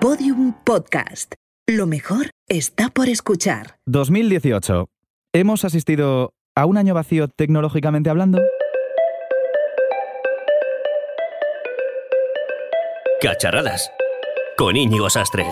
Podium Podcast. Lo mejor está por escuchar. 2018. ¿Hemos asistido a un año vacío tecnológicamente hablando? Cacharradas. Con Íñigo Sastre.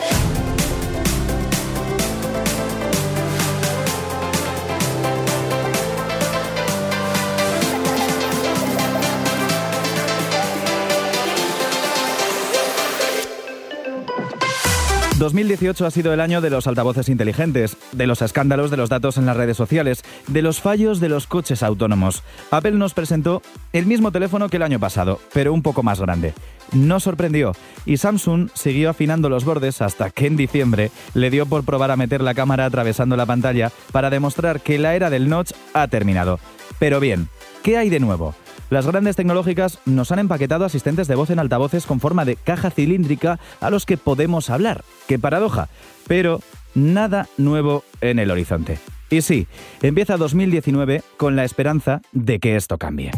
2018 ha sido el año de los altavoces inteligentes, de los escándalos de los datos en las redes sociales, de los fallos de los coches autónomos. Apple nos presentó el mismo teléfono que el año pasado, pero un poco más grande. No sorprendió y Samsung siguió afinando los bordes hasta que en diciembre le dio por probar a meter la cámara atravesando la pantalla para demostrar que la era del notch ha terminado. Pero bien, ¿qué hay de nuevo? Las grandes tecnológicas nos han empaquetado asistentes de voz en altavoces con forma de caja cilíndrica a los que podemos hablar. ¡Qué paradoja! Pero nada nuevo en el horizonte. Y sí, empieza 2019 con la esperanza de que esto cambie.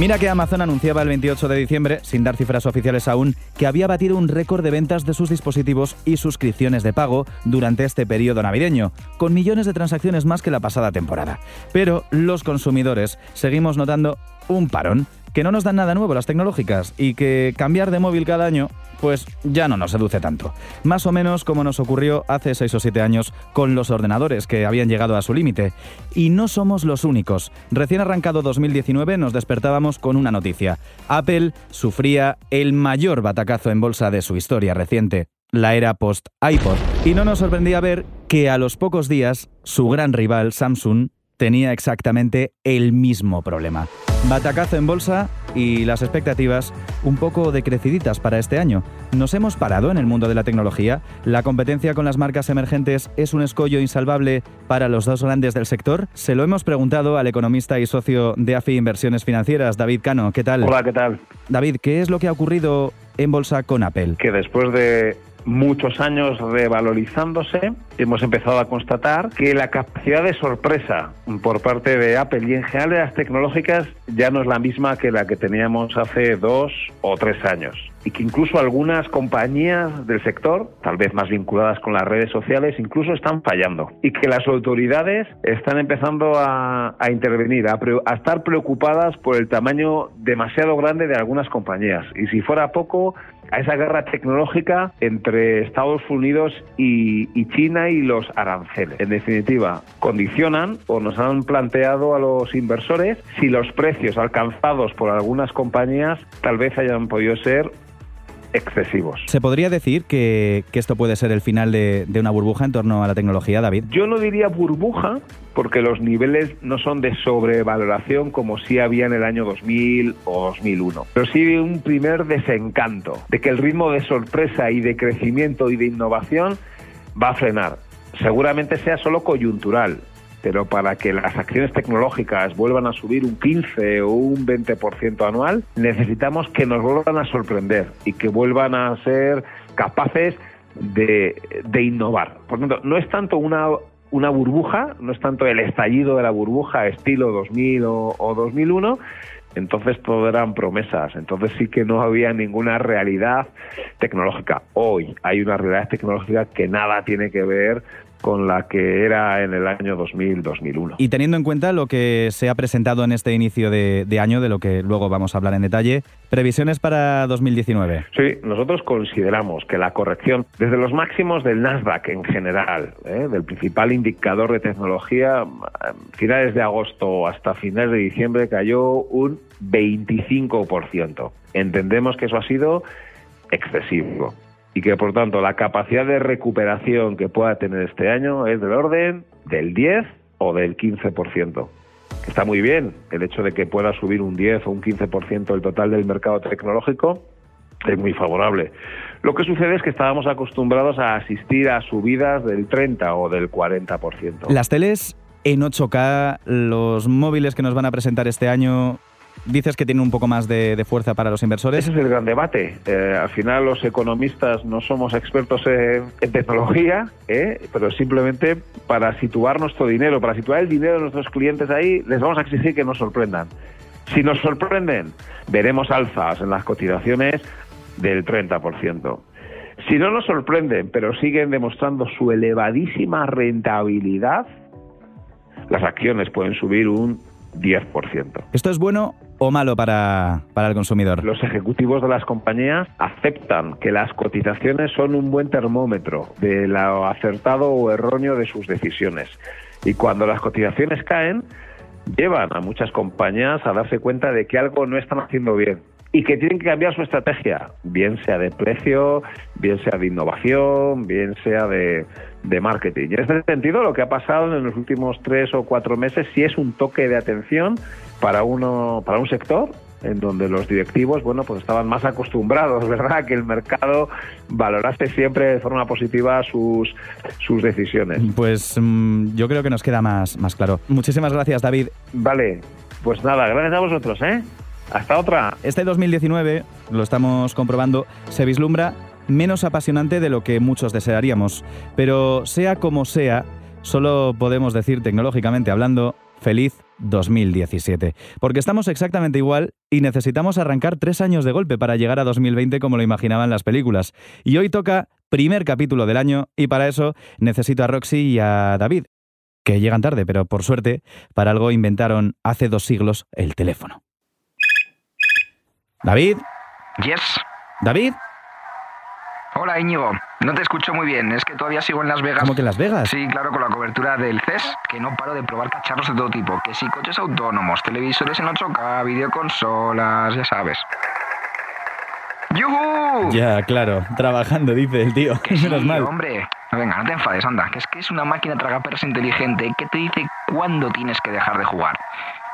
Mira que Amazon anunciaba el 28 de diciembre, sin dar cifras oficiales aún, que había batido un récord de ventas de sus dispositivos y suscripciones de pago durante este periodo navideño, con millones de transacciones más que la pasada temporada. Pero los consumidores seguimos notando un parón, que no nos dan nada nuevo las tecnológicas y que cambiar de móvil cada año, pues ya no nos seduce tanto. Más o menos como nos ocurrió hace 6 o 7 años con los ordenadores que habían llegado a su límite. Y no somos los únicos. Recién arrancado 2019 nos despertábamos con una noticia. Apple sufría el mayor batacazo en bolsa de su historia reciente la era post-iPod. Y no nos sorprendía ver que a los pocos días su gran rival Samsung tenía exactamente el mismo problema. Batacazo en bolsa y las expectativas un poco decreciditas para este año. Nos hemos parado en el mundo de la tecnología. La competencia con las marcas emergentes es un escollo insalvable para los dos grandes del sector. Se lo hemos preguntado al economista y socio de AFI Inversiones Financieras, David Cano. ¿Qué tal? Hola, ¿qué tal? David, ¿qué es lo que ha ocurrido en bolsa con Apple? Que después de muchos años revalorizándose, hemos empezado a constatar que la capacidad de sorpresa por parte de Apple y en general de las tecnológicas ya no es la misma que la que teníamos hace dos o tres años. Y que incluso algunas compañías del sector, tal vez más vinculadas con las redes sociales, incluso están fallando. Y que las autoridades están empezando a, intervenir, a, a estar preocupadas por el tamaño demasiado grande de algunas compañías. Y si fuera poco, a esa guerra tecnológica entre Estados Unidos y, China y los aranceles. En definitiva, condicionan o nos han planteado a los inversores si los precios alcanzados por algunas compañías tal vez hayan podido ser excesivos. ¿Se podría decir que, esto puede ser el final de, una burbuja en torno a la tecnología, David? Yo no diría burbuja, porque los niveles no son de sobrevaloración como sí había en el año 2000 o 2001, pero sí un primer desencanto de que el ritmo de sorpresa y de crecimiento y de innovación va a frenar. Seguramente sea solo coyuntural, pero para que las acciones tecnológicas vuelvan a subir un 15 o un 20% anual, necesitamos que nos vuelvan a sorprender y que vuelvan a ser capaces de, innovar. Por tanto, no es tanto una, una burbuja, no es tanto el estallido de la burbuja estilo 2000 o, o 2001, entonces todo eran promesas, entonces sí que no había ninguna realidad tecnológica. Hoy hay una realidad tecnológica que nada tiene que ver con la que era en el año 2000-2001. Y teniendo en cuenta lo que se ha presentado en este inicio de, año, de lo que luego vamos a hablar en detalle, previsiones para 2019. Sí, nosotros consideramos que la corrección desde los máximos del Nasdaq en general, ¿eh? del principal indicador de tecnología, finales de agosto hasta finales de diciembre cayó un 25%. Entendemos que eso ha sido excesivo y que por tanto la capacidad de recuperación que pueda tener este año es del orden del 10 o del 15%. Está muy bien el hecho de que pueda subir un 10 o un 15% el total del mercado tecnológico, es muy favorable. Lo que sucede es que estábamos acostumbrados a asistir a subidas del 30 o del 40%. Las teles en 8K, los móviles que nos van a presentar este año, dices que tiene un poco más de, fuerza para los inversores. Ese es el gran debate. Eh, al final los economistas no somos expertos en, tecnología, ¿eh? pero simplemente para situar nuestro dinero, para situar el dinero de nuestros clientes ahí, les vamos a exigir que nos sorprendan. Si nos sorprenden, veremos alzas en las cotizaciones del 30%. Si no nos sorprenden, pero siguen demostrando su elevadísima rentabilidad, las acciones pueden subir un 10%. ¿Esto es bueno o malo para, para el consumidor? Los ejecutivos de las compañías aceptan que las cotizaciones son un buen termómetro de lo acertado o erróneo de sus decisiones. Y cuando las cotizaciones caen, llevan a muchas compañías a darse cuenta de que algo no están haciendo bien y que tienen que cambiar su estrategia, bien sea de precio, bien sea de innovación, bien sea de, de marketing. Y en este sentido, lo que ha pasado en los últimos tres o cuatro meses sí es un toque de atención para, uno, para un sector en donde los directivos, bueno, pues estaban más acostumbrados, ¿verdad?, que el mercado valorase siempre de forma positiva sus, sus decisiones. Pues mm, yo creo que nos queda más, más claro. Muchísimas gracias, David. Vale, pues nada, gracias a vosotros, ¿eh? Hasta otra. Este 2019, lo estamos comprobando, se vislumbra menos apasionante de lo que muchos desearíamos. Pero sea como sea, solo podemos decir tecnológicamente hablando, feliz 2017. Porque estamos exactamente igual y necesitamos arrancar tres años de golpe para llegar a 2020 como lo imaginaban las películas. Y hoy toca primer capítulo del año y para eso necesito a Roxy y a David, que llegan tarde, pero por suerte, para algo inventaron hace dos siglos el teléfono. David. Yes. David. Hola Íñigo, no te escucho muy bien, es que todavía sigo en Las Vegas. ¿Cómo que en Las Vegas? Sí, claro, con la cobertura del CES, que no paro de probar cacharros de todo tipo, que si coches autónomos, televisores en 8K, videoconsolas, ya sabes. ¡Yuhu! Ya, claro, trabajando, dice el tío. Que sí, Menos mal. hombre. Venga, no te enfades, anda, que es que es una máquina tragaperras inteligente que te dice cuándo tienes que dejar de jugar.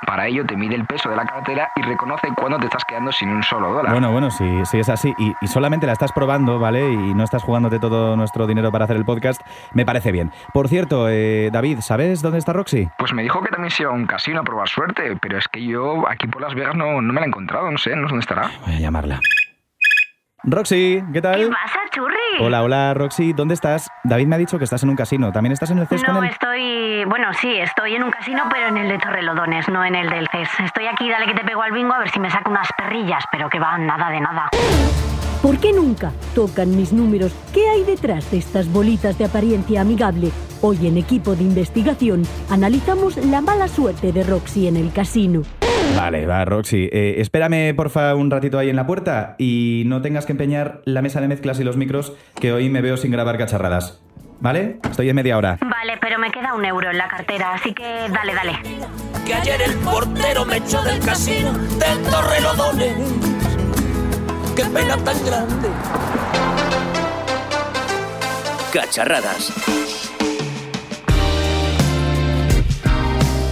Para ello te mide el peso de la cartera y reconoce cuándo te estás quedando sin un solo dólar. Bueno, bueno, si, si es así y, y solamente la estás probando, ¿vale? Y no estás jugándote todo nuestro dinero para hacer el podcast, me parece bien. Por cierto, eh, David, ¿sabes dónde está Roxy? Pues me dijo que también se iba a un casino a probar suerte, pero es que yo aquí por Las Vegas no, no me la he encontrado, no sé, no sé dónde estará. Voy a llamarla. Roxy, ¿qué tal? ¿Qué pasa, churri? Hola, hola, Roxy, ¿dónde estás? David me ha dicho que estás en un casino. ¿También estás en el CES No, con él? estoy. Bueno, sí, estoy en un casino, pero en el de Torrelodones, no en el del CES. Estoy aquí, dale que te pego al bingo a ver si me saco unas perrillas, pero que va, nada de nada. ¿Por qué nunca tocan mis números? ¿Qué hay detrás de estas bolitas de apariencia amigable? Hoy en equipo de investigación analizamos la mala suerte de Roxy en el casino. Vale, va, Roxy. Eh, espérame, porfa, un ratito ahí en la puerta y no tengas que empeñar la mesa de mezclas y los micros, que hoy me veo sin grabar cacharradas. ¿Vale? Estoy en media hora. Vale, pero me queda un euro en la cartera, así que dale, dale. que ayer el portero me echó del casino del Torrelodones. Qué pena tan grande. Cacharradas.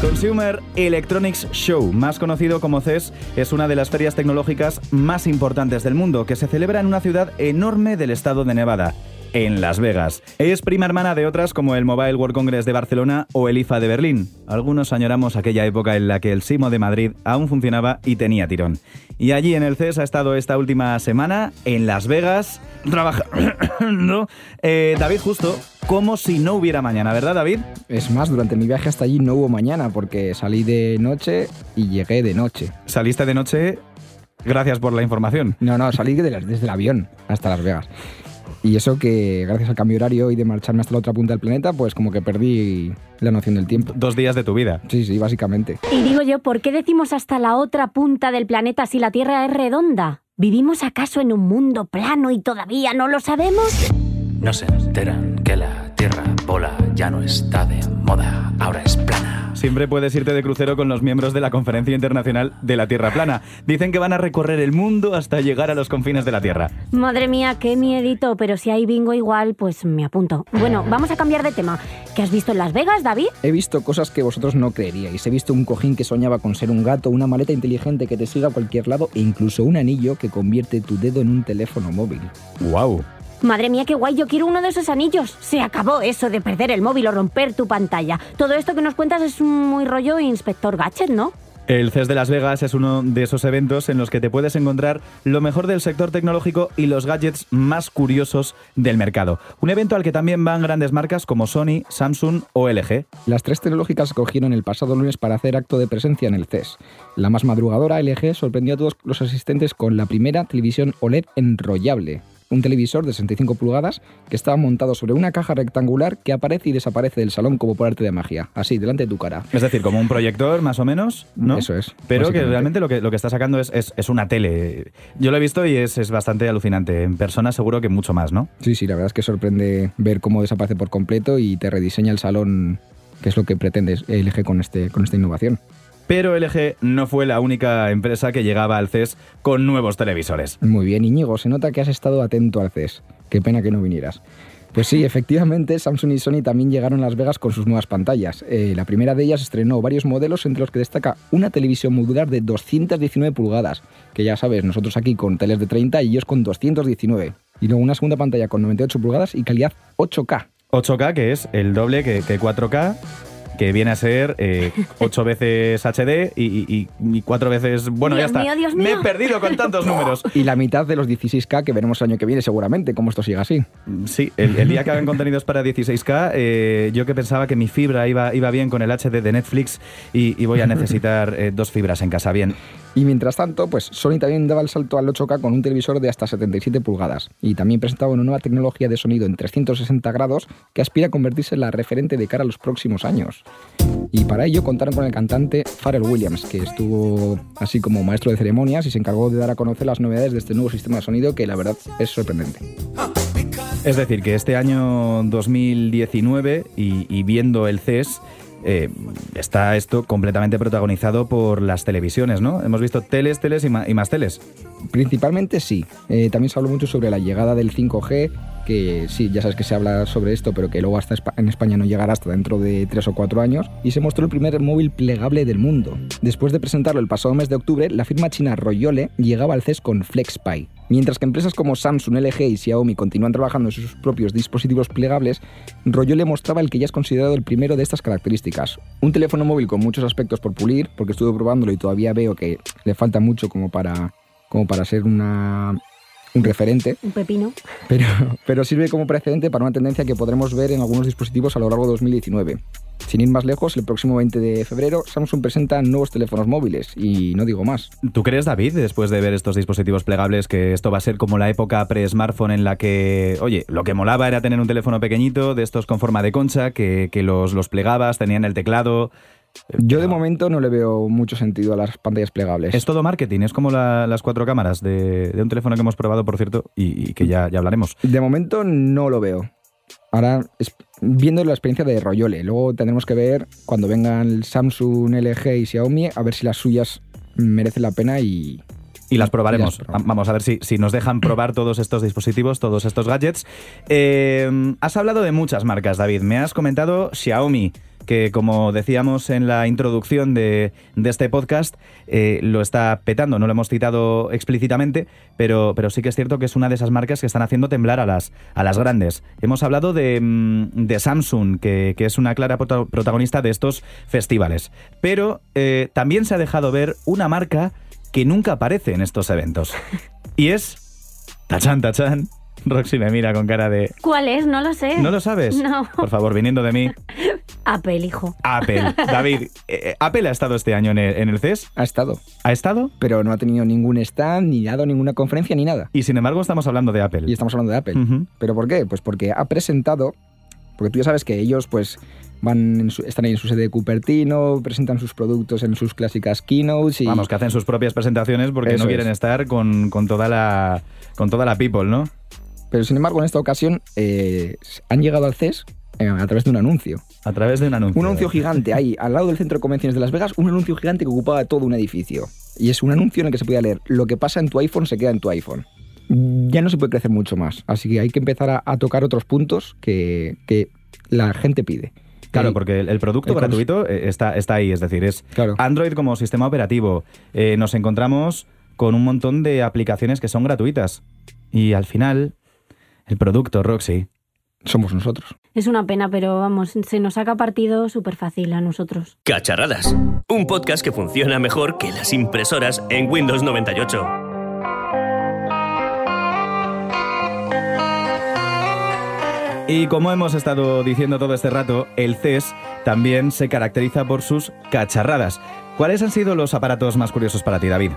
Consumer Electronics Show, más conocido como CES, es una de las ferias tecnológicas más importantes del mundo, que se celebra en una ciudad enorme del estado de Nevada, en Las Vegas. Es prima hermana de otras como el Mobile World Congress de Barcelona o el IFA de Berlín. Algunos añoramos aquella época en la que el Simo de Madrid aún funcionaba y tenía tirón. Y allí en el CES ha estado esta última semana, en Las Vegas, trabajando eh, David Justo, como si no hubiera mañana, ¿verdad David? Es más, durante mi viaje hasta allí no hubo mañana porque salí de noche y llegué de noche. Saliste de noche, gracias por la información. No, no, salí de desde el avión hasta Las Vegas. Y eso que gracias al cambio horario y de marcharme hasta la otra punta del planeta, pues como que perdí la noción del tiempo. Dos días de tu vida. Sí, sí, básicamente. Y digo yo, ¿por qué decimos hasta la otra punta del planeta si la Tierra es redonda? ¿Vivimos acaso en un mundo plano y todavía no lo sabemos? No se enteran que la tierra bola ya no está de moda, ahora es plana. Siempre puedes irte de crucero con los miembros de la Conferencia Internacional de la Tierra Plana. Dicen que van a recorrer el mundo hasta llegar a los confines de la Tierra. Madre mía, qué miedito, pero si hay bingo igual, pues me apunto. Bueno, vamos a cambiar de tema. ¿Qué has visto en Las Vegas, David? He visto cosas que vosotros no creeríais. He visto un cojín que soñaba con ser un gato, una maleta inteligente que te siga a cualquier lado e incluso un anillo que convierte tu dedo en un teléfono móvil. ¡Wow! Madre mía, qué guay, yo quiero uno de esos anillos. Se acabó eso de perder el móvil o romper tu pantalla. Todo esto que nos cuentas es muy rollo inspector gadget, ¿no? El CES de Las Vegas es uno de esos eventos en los que te puedes encontrar lo mejor del sector tecnológico y los gadgets más curiosos del mercado. Un evento al que también van grandes marcas como Sony, Samsung o LG. Las tres tecnológicas se cogieron el pasado lunes para hacer acto de presencia en el CES. La más madrugadora, LG, sorprendió a todos los asistentes con la primera televisión OLED enrollable. Un televisor de 65 pulgadas que estaba montado sobre una caja rectangular que aparece y desaparece del salón como por arte de magia, así, delante de tu cara. Es decir, como un proyector más o menos, ¿no? Eso es, Pero que realmente lo que, lo que está sacando es, es- es una tele. Yo lo he visto y es, es bastante alucinante. En persona seguro que mucho más, ¿no? Sí, sí, la verdad es que sorprende ver cómo desaparece por completo y te rediseña el salón, que es lo que pretende LG con, este, con esta innovación. Pero LG no fue la única empresa que llegaba al CES con nuevos televisores. Muy bien, Íñigo, se nota que has estado atento al CES. Qué pena que no vinieras. Pues sí, efectivamente, Samsung y Sony también llegaron a Las Vegas con sus nuevas pantallas. Eh, la primera de ellas estrenó varios modelos, entre los que destaca una televisión modular de 219 pulgadas, que ya sabes, nosotros aquí con teles de 30 y ellos con 219. Y luego una segunda pantalla con 98 pulgadas y calidad 8K. 8K, que es el doble que, que 4K, que viene a ser 8 veces HD y, y- y 4 veces... Bueno, Dios ya está. mío, Dios Me he perdido con tantos números. Y la mitad de los 16K que veremos el año que viene seguramente, como esto siga así. Sí, el, el día que hagan contenidos para 16K, eh, yo que pensaba que mi fibra iba, iba bien con el HD de Netflix y, y voy a necesitar eh, dos fibras en casa. Bien. Y mientras tanto, pues Sony también daba el salto al 8K con un televisor de hasta 77 pulgadas. Y también presentaba una nueva tecnología de sonido en 360 grados que aspira a convertirse en la referente de cara a los próximos años. Y para ello contaron con el cantante Pharrell Williams, que estuvo así como maestro de ceremonias y se encargó de dar a conocer las novedades de este nuevo sistema de sonido que la verdad es sorprendente. Es decir, que este año 2019 y, y viendo el CES, eh, está esto completamente protagonizado por las televisiones, ¿no? Hemos visto teles, teles y, y más teles. Principalmente sí. Eh, también se habló mucho sobre la llegada del 5G, que sí, ya sabes que se habla sobre esto, pero que luego hasta en España no llegará hasta dentro de 3 o 4 años. Y se mostró el primer móvil plegable del mundo. Después de presentarlo el pasado mes de octubre, la firma china Royole llegaba al CES con FlexPi. Mientras que empresas como Samsung, LG y Xiaomi continúan trabajando en sus propios dispositivos plegables, Royole mostraba el que ya es considerado el primero de estas características. Un teléfono móvil con muchos aspectos por pulir, porque estuve probándolo y todavía veo que le falta mucho como para, como para ser una, un referente, Un pepino. pero, pero sirve como precedente para una tendencia que podremos ver en algunos dispositivos a lo largo de 2019. Sin ir más lejos, el próximo 20 de febrero Samsung presenta nuevos teléfonos móviles y no digo más. ¿Tú crees, David, después de ver estos dispositivos plegables, que esto va a ser como la época pre-smartphone en la que, oye, lo que molaba era tener un teléfono pequeñito, de estos con forma de concha, que, que los, los plegabas, tenían el teclado? Yo de momento no le veo mucho sentido a las pantallas plegables. Es todo marketing, es como la- las cuatro cámaras de, de un teléfono que hemos probado, por cierto, y, y que ya, ya hablaremos. De momento no lo veo. Ahora, viendo la experiencia de Royole, luego tendremos que ver cuando vengan Samsung, LG y Xiaomi, a ver si las suyas merecen la pena y... Y las probaremos. Y las probamos. Va- Vamos a ver si, si nos dejan probar todos estos dispositivos, todos estos gadgets. Eh, has hablado de muchas marcas, David. Me has comentado Xiaomi, que como decíamos en la introducción de, de este podcast, eh, lo está petando. No lo hemos citado explícitamente, pero, pero sí que es cierto que es una de esas marcas que están haciendo temblar a las, a las grandes. Hemos hablado de, mm, de Samsung, que, que es una clara prota- protagonista de estos festivales. Pero eh, también se ha dejado ver una marca que nunca aparece en estos eventos. Y es. Tachan, tachan. Roxy me mira con cara de. ¿Cuál es? No lo sé. ¿No lo sabes? No. Por favor, viniendo de mí. Apple, hijo. Apple. David, eh, ¿Apple ha estado este año en el, en el CES? Ha estado, ¿Ha estado? pero no ha tenido ningún stand, ni dado ninguna conferencia, ni nada. Y sin embargo, estamos hablando de Apple. Y estamos hablando de Apple. ¿Pero por qué? Pues porque ha presentado, porque tú ya sabes que ellos pues van en su- están ahí en su sede de Cupertino, presentan sus productos en sus clásicas keynotes y Vamos, que hacen sus propias presentaciones porque Eso no quieren es. estar con, con toda la con toda la people, ¿no? pero sin embargo en esta ocasión eh, han llegado al CES eh, a través de un anuncio. A través de un anuncio. Un anuncio gigante ahí, al lado del centro de convenciones de Las Vegas, un anuncio gigante que ocupaba todo un edificio. Y es un anuncio en el que se podía leer, lo que pasa en tu iPhone se queda en tu iPhone. Ya no se puede crecer mucho más, así que hay que empezar a, a tocar otros puntos que, que la gente pide. Claro, Eh, porque el, producto el gratuito eh, está, está ahí, es decir, es Claro. Android como sistema operativo. Eh, nos encontramos con un montón de aplicaciones que son gratuitas. Y al final, el producto, Roxy, somos nosotros. Es una pena, pero vamos, se nos saca partido súper fácil a nosotros. Cacharradas. Un podcast que funciona mejor que las impresoras en Windows 98. Y como hemos estado diciendo todo este rato, el CES también se caracteriza por sus cacharradas. ¿Cuáles han sido los aparatos más curiosos para ti, David?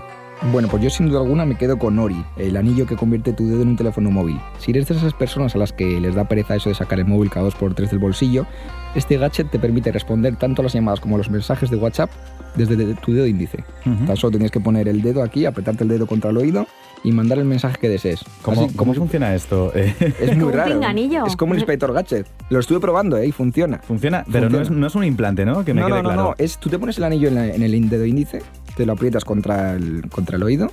Bueno, pues yo sin duda alguna me quedo con Ori, el anillo que convierte tu dedo en un teléfono móvil. Si eres de esas personas a las que les da pereza eso de sacar el móvil cada dos por tres del bolsillo, este gadget te permite responder tanto a las llamadas como a los mensajes de WhatsApp desde de- tu dedo índice. Tan solo tienes que poner el dedo aquí, apretarte el dedo contra el oído y mandar el mensaje que desees. ¿Cómo, Así, cómo funciona esto? Es muy un raro. pinganillo. Es como el Inspector Gadget. Lo estuve probando ¿eh? y funciona. funciona, pero no es, no es un implante, ¿no? Que me no, quede no, no, claro. no. Es, tú te pones el anillo en, la- en el dedo índice, te lo aprietas contra el, contra el oído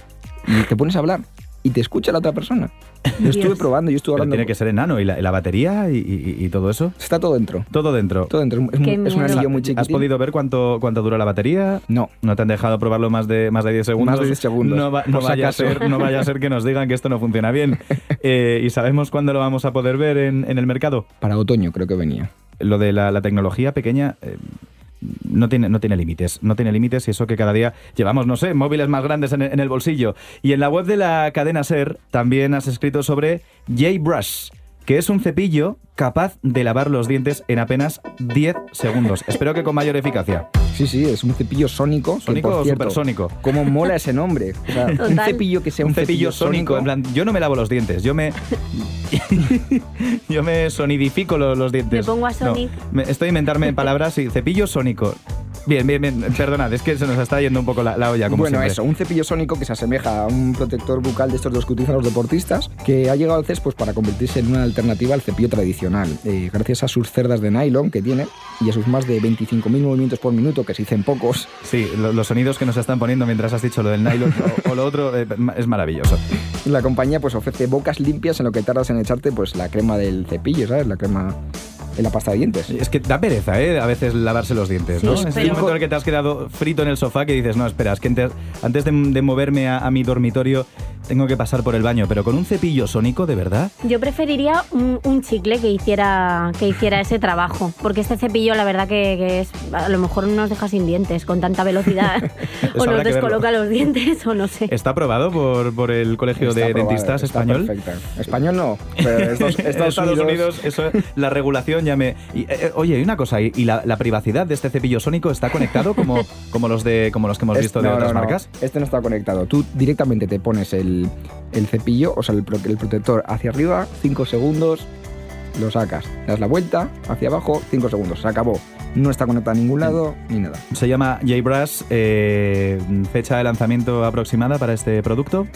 y te pones a hablar. Y te escucha la otra persona. Yo estuve Dios. probando, yo estuve Pero hablando. tiene que ser enano. ¿Y la, la batería y, y- y todo eso? Está todo dentro. Todo dentro. Todo dentro. Es, muy- Qué es un anillo muy ¿Has chiquitín. podido ver cuánto, cuánto dura la batería? No. ¿No te han dejado probarlo más de, más de 10 segundos? Más de 10 segundos, No, va- vaya a ser, no vaya a ser que nos digan que esto no funciona bien. Eh, ¿Y sabemos cuándo lo vamos a poder ver en, en el mercado? Para otoño creo que venía. Lo de la, la tecnología pequeña eh, no tiene, no tiene límites. No tiene límites y eso que cada día llevamos, no sé, móviles más grandes en, el- bolsillo. Y en la web de la cadena SER también has escrito sobre J-Brush, que es un cepillo capaz de lavar los dientes en apenas 10 segundos. Espero que con mayor eficacia. Sí, sí, es un cepillo sónico. que, ¿Sónico por o cierto, supersónico? ¿Cómo mola ese nombre? O sea, un cepillo que sea un cepillo sónico, en plan, yo no me lavo los dientes, yo me yo me sonidifico lo- los, dientes. Me pongo a No, Sonic. me- estoy a inventarme palabras y cepillo sónico. Bien, bien, bien, perdonad, es que se nos está yendo un poco la, la olla como bueno, siempre. eso, un cepillo sónico que se asemeja a un protector bucal de estos de los que utilizan los deportistas, que ha llegado al CES pues, para convertirse en una alternativa al cepillo tradicional, eh, gracias a sus cerdas de nylon que tiene y a sus más de 25.000 movimientos por minuto, que se dicen pocos. Sí, lo- los sonidos que nos están poniendo mientras has dicho lo del nylon o, o lo otro eh, es maravilloso. La compañía pues ofrece bocas limpias en lo que tardas en echarte pues la crema del cepillo, ¿sabes? La crema en la pasta de dientes. Es que da pereza, ¿eh? A veces lavarse los dientes, ¿no? Sí, es el momento en el que te has quedado frito en el sofá que dices, no, espera, es que antes, antes de, de moverme a, a mi dormitorio tengo que pasar por el baño, pero con un cepillo sónico, ¿de verdad? Yo preferiría un, un chicle que hiciera, que hiciera ese trabajo, porque este cepillo la verdad que, que es a lo mejor nos deja sin dientes con tanta velocidad o nos descoloca los dientes o no sé. ¿Está aprobado por, por el Colegio Está de aprobada, Dentistas está español? perfecta. Español no, pero Estados, Estados Estados Unidos, Unidos, eso, la regulación ya me... y, eh, eh, oye, hay una cosa, ¿y, y la, la privacidad de este cepillo sónico está conectado como, como, los, de, como los que hemos Es- visto de no, otras no, no. marcas? Este no está conectado. Tú directamente te pones el, el cepillo, o sea, el, pro- el protector hacia arriba, 5 segundos, lo sacas. Das la vuelta, hacia abajo, 5 segundos. Se acabó. No está conectado a ningún lado ni nada. Se llama J-Brush, eh, fecha de lanzamiento aproximada para este producto.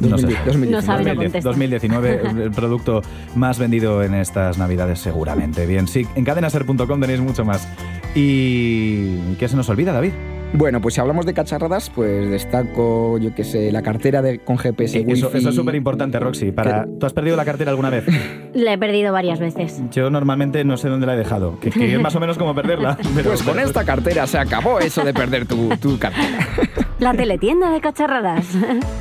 No sé. 2010, No sabe, no 2019. 2010, contesta. 2019, el- el producto más vendido en estas navidades seguramente. Bien, sí, en cadenaser.com tenéis mucho más. ¿Y qué se nos olvida, David? Bueno, pues si hablamos de cacharradas, pues destaco, yo qué sé, la cartera de, con GPS Eh, Eso, eso es súper importante, Roxy. Para, ¿Tú has perdido la cartera alguna vez? La he perdido varias veces. Yo normalmente no sé dónde la he dejado, que, que es más o menos como perderla. pero- Pues con esta cartera se acabó eso de perder tu, tu cartera. La teletienda de cacharradas.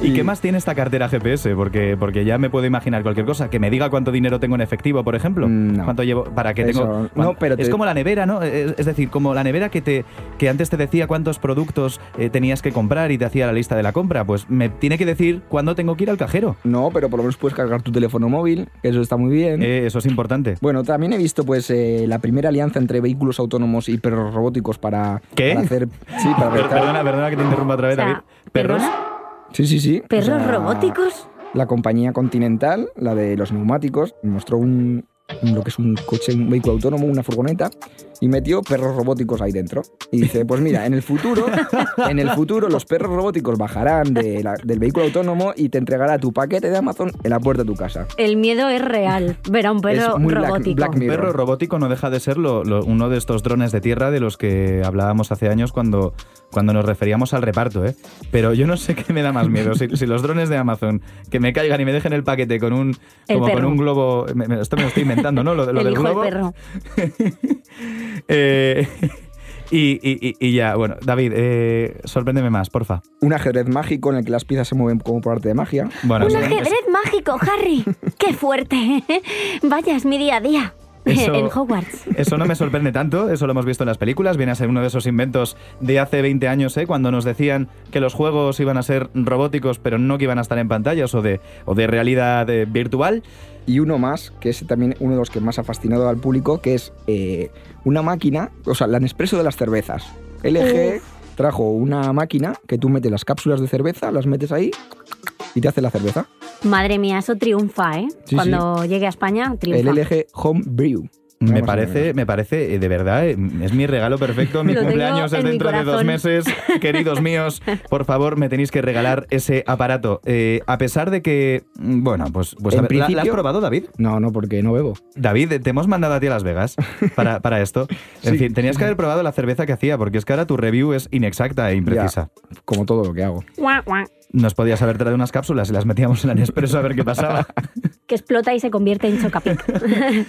¿Y qué más tiene esta cartera GPS? Porque, porque ya me puedo imaginar cualquier cosa. Que me diga cuánto dinero tengo en efectivo, por ejemplo. Mm, no. ¿Cuánto llevo? ¿Para qué Eso, tengo? no, pero Es te- como la nevera, ¿no? Es, es decir, como la nevera que, te, que antes te decía cuántos productos eh, tenías que comprar y te hacía la lista de la compra. Pues me tiene que decir cuándo tengo que ir al cajero. No, pero por lo menos puedes cargar tu teléfono móvil, que eso está muy bien. Eh, eso es importante. Bueno, también he visto pues eh, la primera alianza entre vehículos autónomos y perros robóticos para, ¿Qué? para hacer... Sí, para Per- recar- perdona, perdona que te interrumpa otra vez, O sea, David. ¿Perros? ¿perdona? Sí, sí, sí. ¿Perros O sea, robóticos? La compañía Continental, la de los neumáticos, mostró un, un- lo que es un coche, un vehículo autónomo, una furgoneta, y metió perros robóticos ahí dentro. Y dice, pues mira, en el futuro, en el futuro los perros robóticos bajarán de la- del vehículo autónomo y te entregará tu paquete de Amazon en la puerta de tu casa. El miedo es real. Ver a un perro Es muy Black- robótico. Black Un Mirror. perro robótico no deja de ser lo- lo- uno de estos drones de tierra de los que hablábamos hace años cuando, cuando nos referíamos al reparto, ¿eh? Pero yo no sé qué me da más miedo. Si, si los drones de Amazon que me caigan y me dejen el paquete con un, El como con un globo. me- me- esto me lo estoy inventando, ¿no? Lo, de- lo El del globo. perro. Eh, y, y- y- y ya, bueno, David, eh, sorpréndeme más, porfa. Un ajedrez mágico en el que las piezas se mueven como por arte de magia. Bueno, Un ajedrez mágico, Harry. ¡Qué fuerte! Vaya, es mi día a día. Eso- En Hogwarts. Eso no me sorprende tanto, eso lo hemos visto en las películas, viene a ser uno de esos inventos de hace 20 años, ¿eh? cuando nos decían que los juegos iban a ser robóticos, pero no que iban a estar en pantallas o de, o de realidad eh, virtual. Y uno más, que es también uno de los que más ha fascinado al público, que es eh, una máquina, o sea, la Nespresso de las cervezas. LG trajo una máquina que tú metes las cápsulas de cerveza, las metes ahí y te hace la cerveza. Madre mía, eso triunfa, ¿eh? Sí, Cuando llegue a España, triunfa. El LG Home Brew. Me Vamos parece, me parece, eh, de verdad, eh, es mi regalo perfecto. Mi Lo cumpleaños es dentro de dos meses. Queridos míos, por favor, me tenéis que regalar ese aparato. Eh, a pesar de que, mm, bueno, pues, pues a ver, ¿la- ¿la, has probado, David? No, no, porque no bebo. David, te hemos mandado a ti a Las Vegas para, para esto. En Sí, fin, tenías sí, que haber probado la cerveza que hacía, porque es que ahora tu review es inexacta e imprecisa. Como todo lo que hago. Nos podías haber traído unas cápsulas y las metíamos en el Nespresso a ver qué pasaba. Que explota y se convierte en chocapic.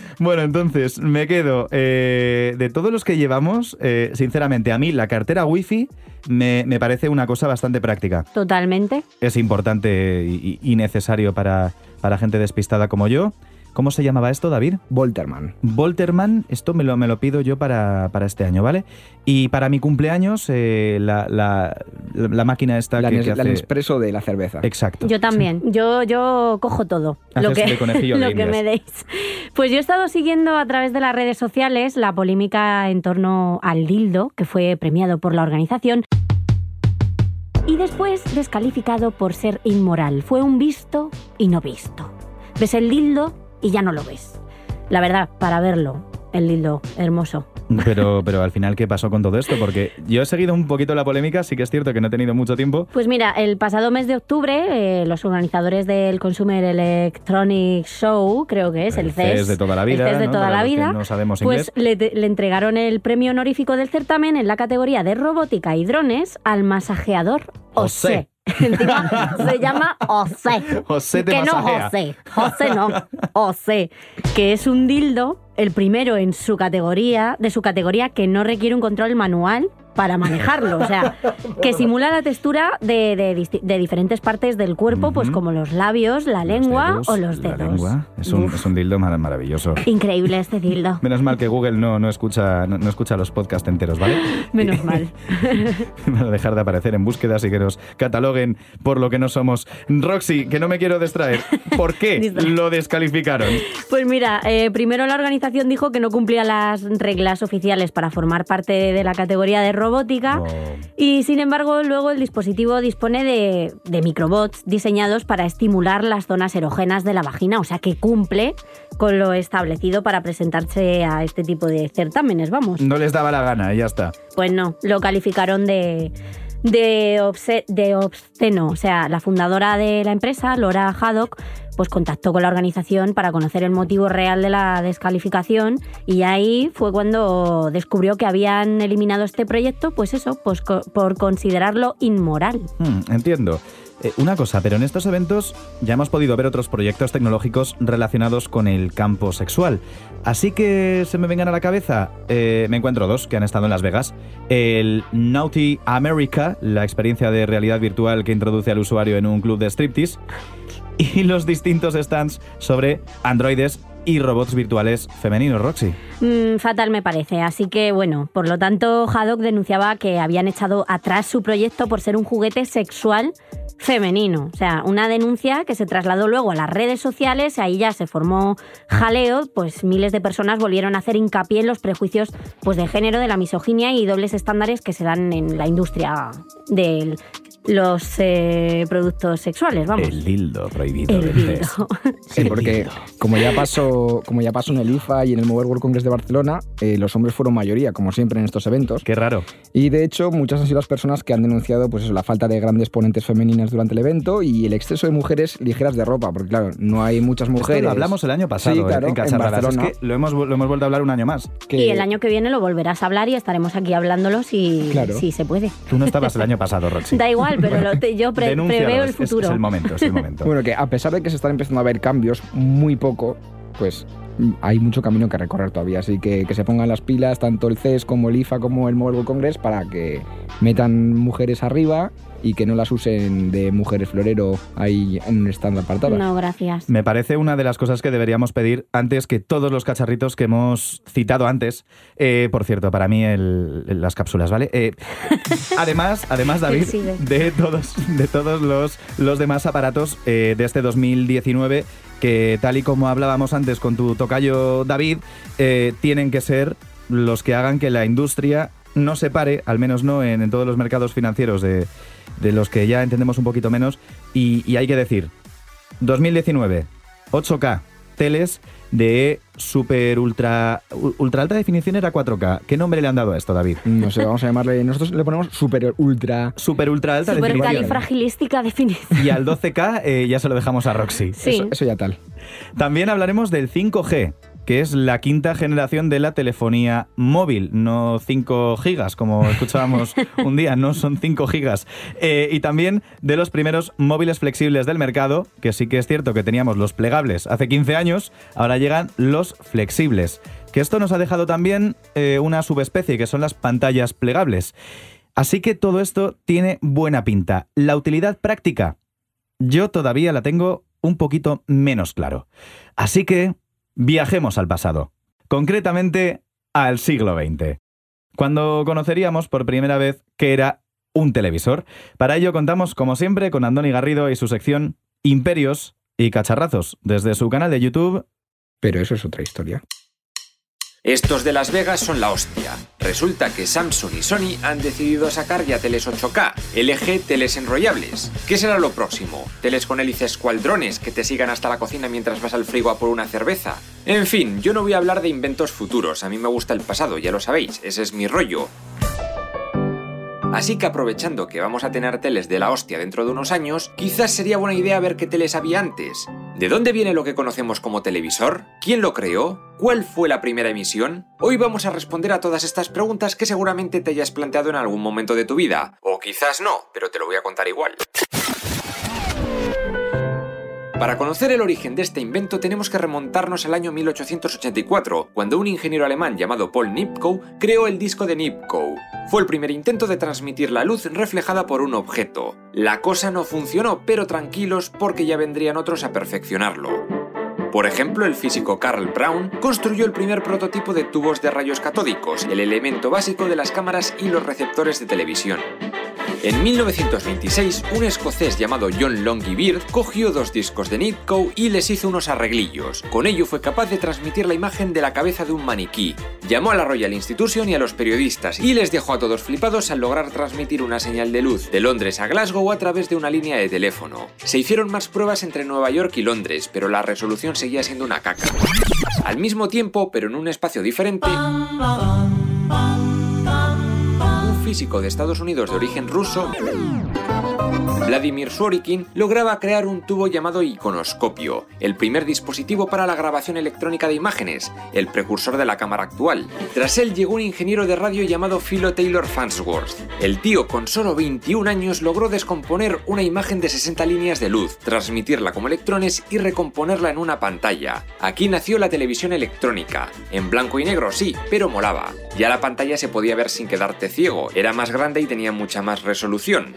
Bueno, entonces me quedo. eh, de todos los que llevamos, eh, sinceramente, a mí la cartera Wi-Fi me, me parece una cosa bastante práctica. Totalmente. Es importante y, y necesario para, para gente despistada como yo. ¿Cómo se llamaba esto, David? Volterman. Volterman, esto me lo, me lo pido yo para, para este año, ¿vale? Y para mi cumpleaños, eh, la, la- la máquina esta La, que, que la hace... Nespresso de la cerveza. Exacto. Yo también. Yo, yo cojo todo. Lo que, de conejillo de lo que me deis. Pues yo he estado siguiendo a través de las redes sociales la polémica en torno al dildo, que fue premiado por la organización. Y después descalificado por ser inmoral. Fue un visto y no visto. Ves el dildo y ya no lo ves. La verdad, para verlo, el dildo hermoso. Pero, pero al final, ¿qué pasó con todo esto? Porque yo he seguido un poquito la polémica, sí que es cierto que no he tenido mucho tiempo. Pues mira, el pasado mes de octubre, eh, los organizadores del Consumer Electronic Show, creo que es el, El CES de toda la vida, el CES de ¿no? toda Para la vida, no sabemos pues le, le entregaron el premio honorífico del certamen en la categoría de robótica y drones al masajeador Osé. Se llama Osé. José te que no. José, José no, Osé, que es un dildo, el primero en su categoría, de su categoría que no requiere un control manual para manejarlo, o sea, que simula la textura de, de diferentes partes del cuerpo, pues como los labios, la lengua dedos, o los la dedos. lengua. Es un, Uf. es un dildo mar- maravilloso. Increíble este dildo, Menos mal que Google no, no, escucha, no, no escucha los podcasts enteros, ¿vale? menos mal. Para dejar de aparecer en búsquedas y que nos cataloguen por lo que no somos. Roxy, que no me quiero distraer. ¿Por qué lo descalificaron? Pues mira, eh, primero la organización dijo que no cumplía las reglas oficiales para formar parte de la categoría de robótica. Oh. Y sin embargo, luego el dispositivo dispone de, de microbots diseñados para estimular las zonas erógenas de la vagina, o sea que cumple con lo establecido para presentarse a este tipo de certámenes, vamos. No les daba la gana y ya está. Pues no, lo calificaron de, de, de obsceno. O sea, la fundadora de la empresa, Laura Haddock, pues contactó con la organización para conocer el motivo real de la descalificación y ahí fue cuando descubrió que habían eliminado este proyecto, pues eso, pues por considerarlo inmoral. Hmm, entiendo. Eh, una cosa, pero en estos eventos ya hemos podido ver otros proyectos tecnológicos relacionados con el campo sexual. Así que se me vengan a la cabeza, eh, me encuentro dos que han estado en Las Vegas. El Naughty America, la experiencia de realidad virtual que introduce al usuario en un club de striptease. Y los distintos stands sobre androides y robots virtuales femeninos, Roxy. Mm, fatal me parece. Así que, bueno, por lo tanto, Haddock denunciaba que habían echado atrás su proyecto por ser un juguete sexual femenino. O sea, una denuncia que se trasladó luego a las redes sociales, ahí ya se formó jaleo, pues miles de personas volvieron a hacer hincapié en los prejuicios pues, de género, de la misoginia y dobles estándares que se dan en la industria de los eh, productos sexuales, vamos. El dildo prohibido. El dildo. Sí, El porque dildo. como ya pasó, como ya pasó en el IFA y en el Mobile World Congress de Barcelona, eh, los hombres fueron mayoría, como siempre en estos eventos. Qué raro. Y de hecho, muchas han sido las personas que han denunciado pues eso, la falta de grandes ponentes femeninas durante el evento y el exceso de mujeres ligeras de ropa, porque claro, no hay muchas Esto mujeres. lo hablamos el año pasado Sí, eh, claro, en en. Es que lo hemos, lo hemos vuelto a hablar un año más. que- Y el año que viene lo volverás a hablar y estaremos aquí hablándolo si, Claro. si se puede. Tú no estabas el año pasado, Roxy. Da igual, pero lo te- yo pre- preveo el es- es- futuro. Es, el momento, es el momento. Bueno, que a pesar de que se están empezando a ver cambios muy poco, pues hay mucho camino que recorrer todavía. Así que que se pongan las pilas tanto el CES como el IFA como el Mobile World Congress para que metan mujeres arriba y que no las usen de mujeres florero ahí en un stand apartado. No, gracias. Me parece una de las cosas que deberíamos pedir antes que todos los cacharritos que hemos citado antes. Eh, por cierto, para mí el- las cápsulas, ¿vale? Eh, además, además, David, de todos, de todos los, los demás aparatos eh, de este 2019 que tal y como hablábamos antes con tu tocayo David, eh, tienen que ser los que hagan que la industria no se pare, al menos no en, todos los mercados financieros de, de los que ya entendemos un poquito menos. Y, y hay que decir, 2019, 8K, teles de super ultra ultra alta definición era 4K. ¿Qué nombre le han dado a esto, David? No sé, vamos a llamarle. Nosotros le ponemos super ultra. Super ultra alta Super definición. califragilística definición. Y al 12K eh, ya se lo dejamos a Roxy. Sí. Eso, eso ya tal. También hablaremos del 5G, que es la quinta generación de la telefonía móvil, no 5 gigas, como escuchábamos un día, no son 5 gigas. Eh, y también de los primeros móviles flexibles del mercado, que sí que es cierto que teníamos los plegables hace 15 años, ahora llegan los flexibles. Que esto nos ha dejado también eh, una subespecie, que son las pantallas plegables. Así que todo esto tiene buena pinta. La utilidad práctica, yo todavía la tengo un poquito menos claro. Así que viajemos al pasado, concretamente al siglo XX, cuando conoceríamos por primera vez qué era un televisor. Para ello contamos, como siempre, con Andoni Garrido y su sección Imperios y Cacharrazos, desde su canal de YouTube. Pero eso es otra historia. Estos de Las Vegas son la hostia. Resulta que Samsung y Sony han decidido sacar ya teles 8K, LG teles enrollables. ¿Qué será lo próximo? ¿Teles con hélices cualdrones que te sigan hasta la cocina mientras vas al frigo a por una cerveza? En fin, yo no voy a hablar de inventos futuros, a mí me gusta el pasado, ya lo sabéis, ese es mi rollo. Así que aprovechando que vamos a tener teles de la hostia dentro de unos años, quizás sería buena idea ver qué teles había antes. ¿De dónde viene lo que conocemos como televisor? ¿Quién lo creó? ¿Cuál fue la primera emisión? Hoy vamos a responder a todas estas preguntas que seguramente te hayas planteado en algún momento de tu vida. O quizás no, pero te lo voy a contar igual. Para conocer el origen de este invento tenemos que remontarnos al año 1884, cuando un ingeniero alemán llamado Paul Nipkow creó el disco de Nipkow. Fue el primer intento de transmitir la luz reflejada por un objeto. La cosa no funcionó, pero tranquilos porque ya vendrían otros a perfeccionarlo. Por ejemplo, el físico Carl Brown construyó el primer prototipo de tubos de rayos catódicos, el elemento básico de las cámaras y los receptores de televisión. En 1926, un escocés llamado John Longy Beard cogió dos discos de Nipkow y les hizo unos arreglillos. Con ello fue capaz de transmitir la imagen de la cabeza de un maniquí. Llamó a la Royal Institution y a los periodistas y les dejó a todos flipados al lograr transmitir una señal de luz de Londres a Glasgow a través de una línea de teléfono. Se hicieron más pruebas entre Nueva York y Londres, pero la resolución seguía siendo una caca. Al mismo tiempo, pero en un espacio diferente, físico de Estados Unidos de origen ruso, Vladimir Sorokin, lograba crear un tubo llamado iconoscopio, el primer dispositivo para la grabación electrónica de imágenes, el precursor de la cámara actual. Tras él llegó un ingeniero de radio llamado Philo Taylor Farnsworth. El tío, con solo 21 años, logró descomponer una imagen de 60 líneas de luz, transmitirla como electrones y recomponerla en una pantalla. Aquí nació la televisión electrónica. En blanco y negro, sí, pero molaba. Ya la pantalla se podía ver sin quedarte ciego, era más grande y tenía mucha más resolución.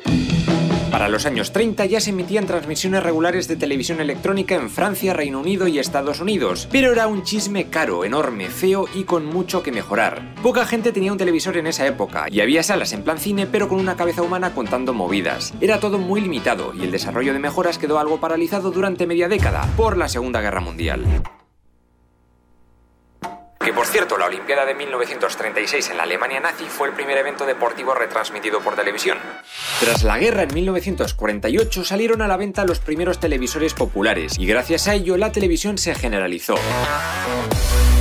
Para los años 30 ya se emitían transmisiones regulares de televisión electrónica en Francia, Reino Unido y Estados Unidos, pero era un chisme caro, enorme, feo y con mucho que mejorar. Poca gente tenía un televisor en esa época y había salas en plan cine pero con una cabeza humana contando movidas. Era todo muy limitado y el desarrollo de mejoras quedó algo paralizado durante media década por la Segunda Guerra Mundial. Que por cierto, la Olimpiada de 1936 en la Alemania nazi fue el primer evento deportivo retransmitido por televisión. Tras la guerra en 1948 salieron a la venta los primeros televisores populares y gracias a ello la televisión se generalizó.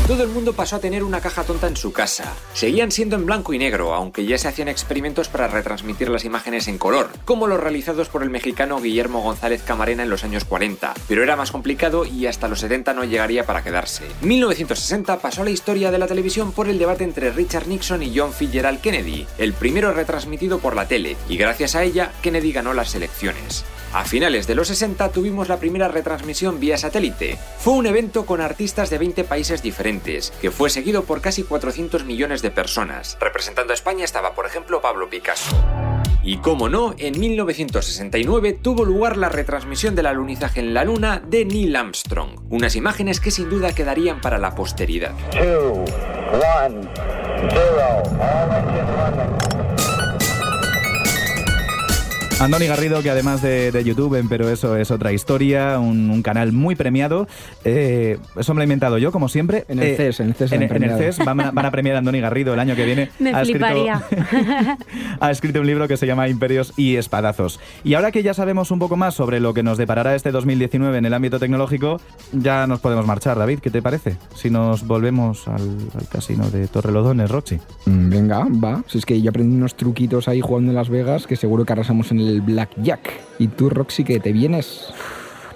Todo el mundo pasó a tener una caja tonta en su casa. Seguían siendo en blanco y negro, aunque ya se hacían experimentos para retransmitir las imágenes en color, como los realizados por el mexicano Guillermo González Camarena en los años 40, pero era más complicado y hasta los 70 no llegaría para quedarse. 1960 pasó a la historia de la televisión por el debate entre Richard Nixon y John Fitzgerald Kennedy, el primero retransmitido por la tele, y gracias a ella Kennedy ganó las elecciones. A finales de los 60 tuvimos la primera retransmisión vía satélite. Fue un evento con artistas de 20 países diferentes, que fue seguido por casi 400 millones de personas. Representando a España estaba, por ejemplo, Pablo Picasso. Y como no, en 1969 tuvo lugar la retransmisión del alunizaje en la Luna de Neil Armstrong, unas imágenes que sin duda quedarían para la posteridad. Andoni Garrido, que además de, de YouTube, pero eso es otra historia, un, un canal muy premiado. Eh, eso me lo he inventado yo, como siempre. En el Eh, CES, en el CES En, en el. CES van, a- van a premiar a Andoni Garrido el año que viene. Me Ha escrito- fliparía. ha escrito un libro que se llama Imperios y Espadazos. Y ahora que ya sabemos un poco más sobre lo que nos deparará este 2019 en el ámbito tecnológico, ya nos podemos marchar, David. ¿Qué te parece? Si nos volvemos al, al casino de Torrelodones, Roxy. Mm, Venga, va. Si es que yo aprendí unos truquitos ahí jugando en Las Vegas que seguro que arrasamos en el Blackjack. ¿Y tú, Roxy, que te vienes?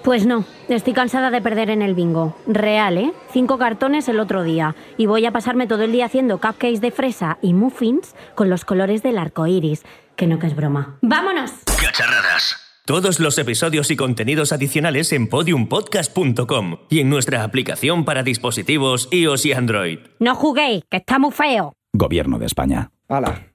Pues no, estoy cansada de perder en el bingo. Real, ¿eh? Cinco cartones el otro día. Y voy a pasarme todo el día haciendo cupcakes de fresa y muffins con los colores del arco iris. Que no que es broma. ¡Vámonos! Cacharradas. Todos los episodios y contenidos adicionales en podiumpodcast.com y en nuestra aplicación para dispositivos iOS y Android. No juguéis, que está muy feo. Gobierno de España. ¡Hala!